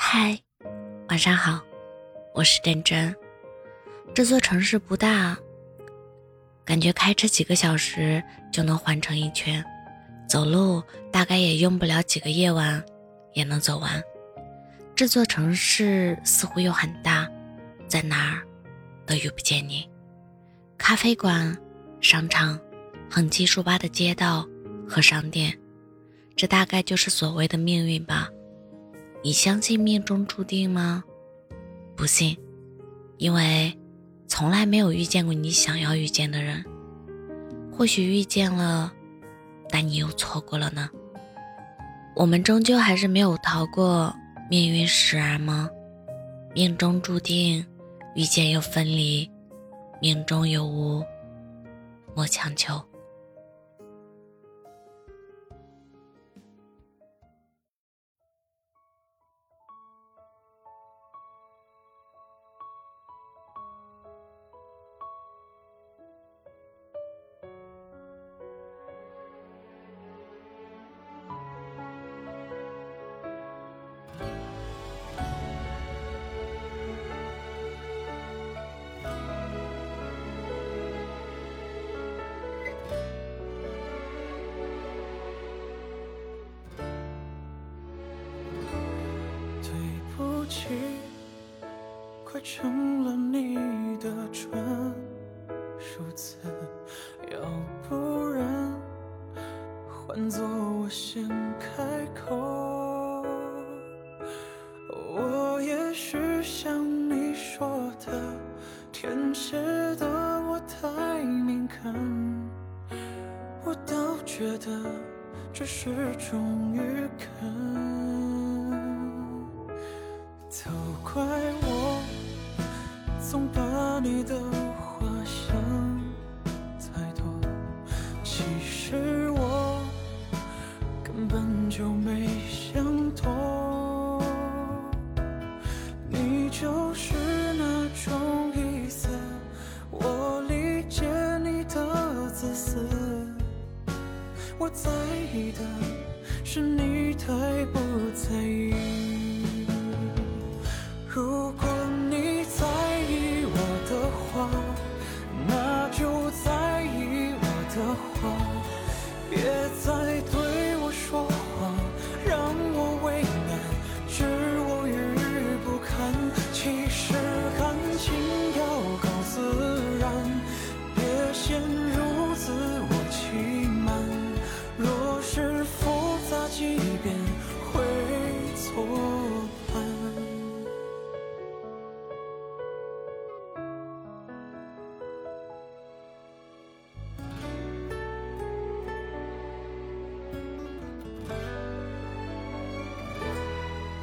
嗨，晚上好，我是真真。这座城市不大，感觉开车几个小时就能环成一圈，走路大概也用不了几个夜晚也能走完。这座城市似乎又很大，在哪儿都遇不见你。咖啡馆、商场、横七竖八的街道和商店，这大概就是所谓的命运吧。你相信命中注定吗？不信，因为从来没有遇见过你想要遇见的人。或许遇见了，但你又错过了呢。我们终究还是没有逃过命运使然吗？命中注定，遇见又分离，命中有无，莫强求。起，快成了你的专属词，要不然换作我先开口。我也许像你说的，天蝎的我太敏感，我倒觉得这是种预感。都怪我，总把你的话想太多。其实我根本就没想多。你就是那种意思，我理解你的自私。我在意的是你太不在意。如果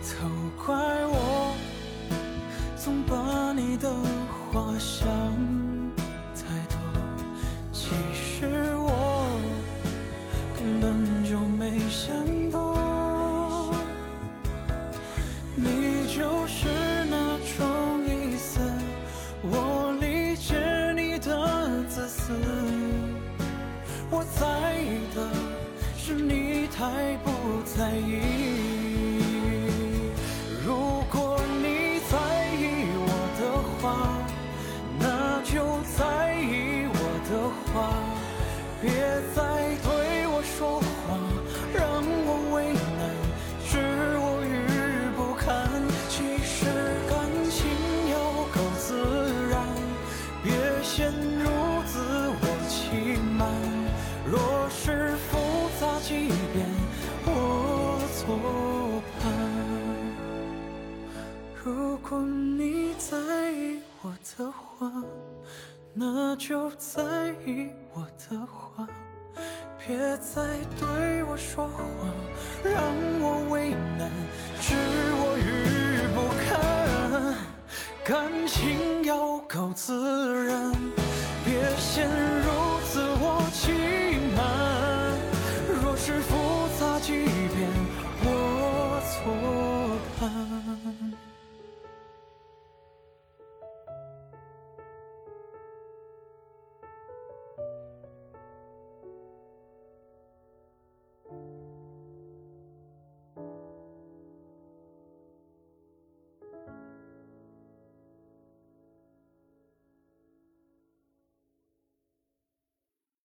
都怪我，总把你的话想太多。其实我根本就没想多。你就是那种意思，我理解你的自私。我在意的是你太不在意。话，别再对我说谎，让我为难，是我于不堪。其实感情要够自然，别陷入自我欺瞒。若是复杂几遍，我错判。如果你在意。我的话，那就在意我的话，别再对我说谎，让我为难，置我于不堪。感情要够自